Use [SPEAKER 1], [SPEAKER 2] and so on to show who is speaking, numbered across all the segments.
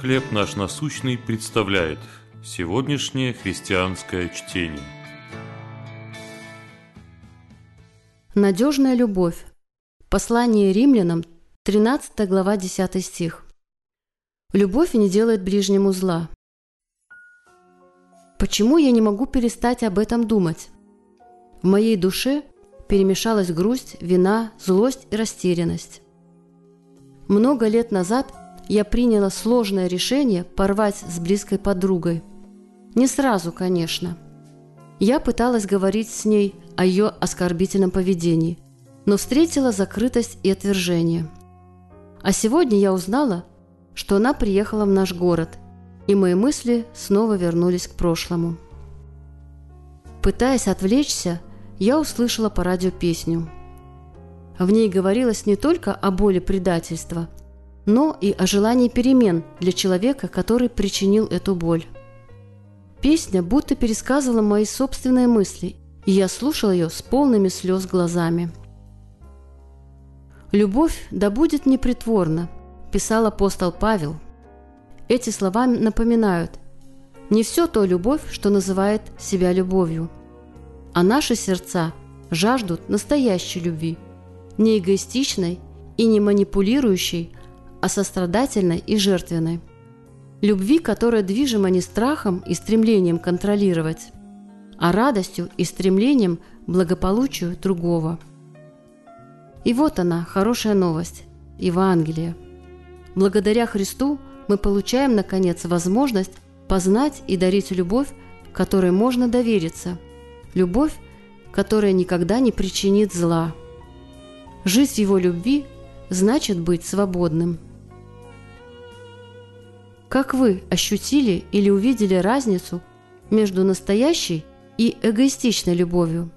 [SPEAKER 1] «Хлеб наш насущный» представляет сегодняшнее христианское чтение.
[SPEAKER 2] Надежная любовь. Послание римлянам, 13 глава, 10 стих. Любовь не делает ближнему зла. Почему я не могу перестать об этом думать? В моей душе перемешалась грусть, вина, злость и растерянность. Много лет назад я приняла сложное решение порвать с близкой подругой. Не сразу, конечно. Я пыталась говорить с ней о ее оскорбительном поведении, но встретила закрытость и отвержение. А сегодня я узнала, что она приехала в наш город, и мои мысли снова вернулись к прошлому. Пытаясь отвлечься, я услышала по радио песню. В ней говорилось не только о боли предательства, но и о желании перемен для человека, который причинил эту боль. Песня будто пересказывала мои собственные мысли, и я слушала ее с полными слез глазами. «Любовь да будет непритворна», – писал апостол Павел. Эти слова напоминают, не все то любовь, что называет себя любовью, а наши сердца жаждут настоящей любви, не эгоистичной и не манипулирующей, а сострадательной и жертвенной. Любви, которая движима не страхом и стремлением контролировать, а радостью и стремлением благополучию другого. И вот она, хорошая новость – Евангелие. Благодаря Христу мы получаем, наконец, возможность познать и дарить любовь, которой можно довериться, любовь, которая никогда не причинит зла. Жить в Его любви значит быть свободным – как вы ощутили или увидели разницу между настоящей и эгоистичной любовью?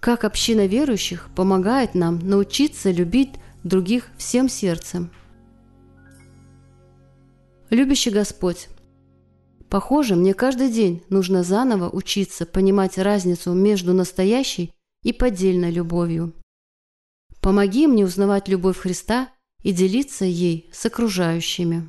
[SPEAKER 2] Как община верующих помогает нам научиться любить других всем сердцем? Любящий Господь, похоже, мне каждый день нужно заново учиться понимать разницу между настоящей и поддельной любовью. Помоги мне узнавать любовь Христа и делиться ей с окружающими.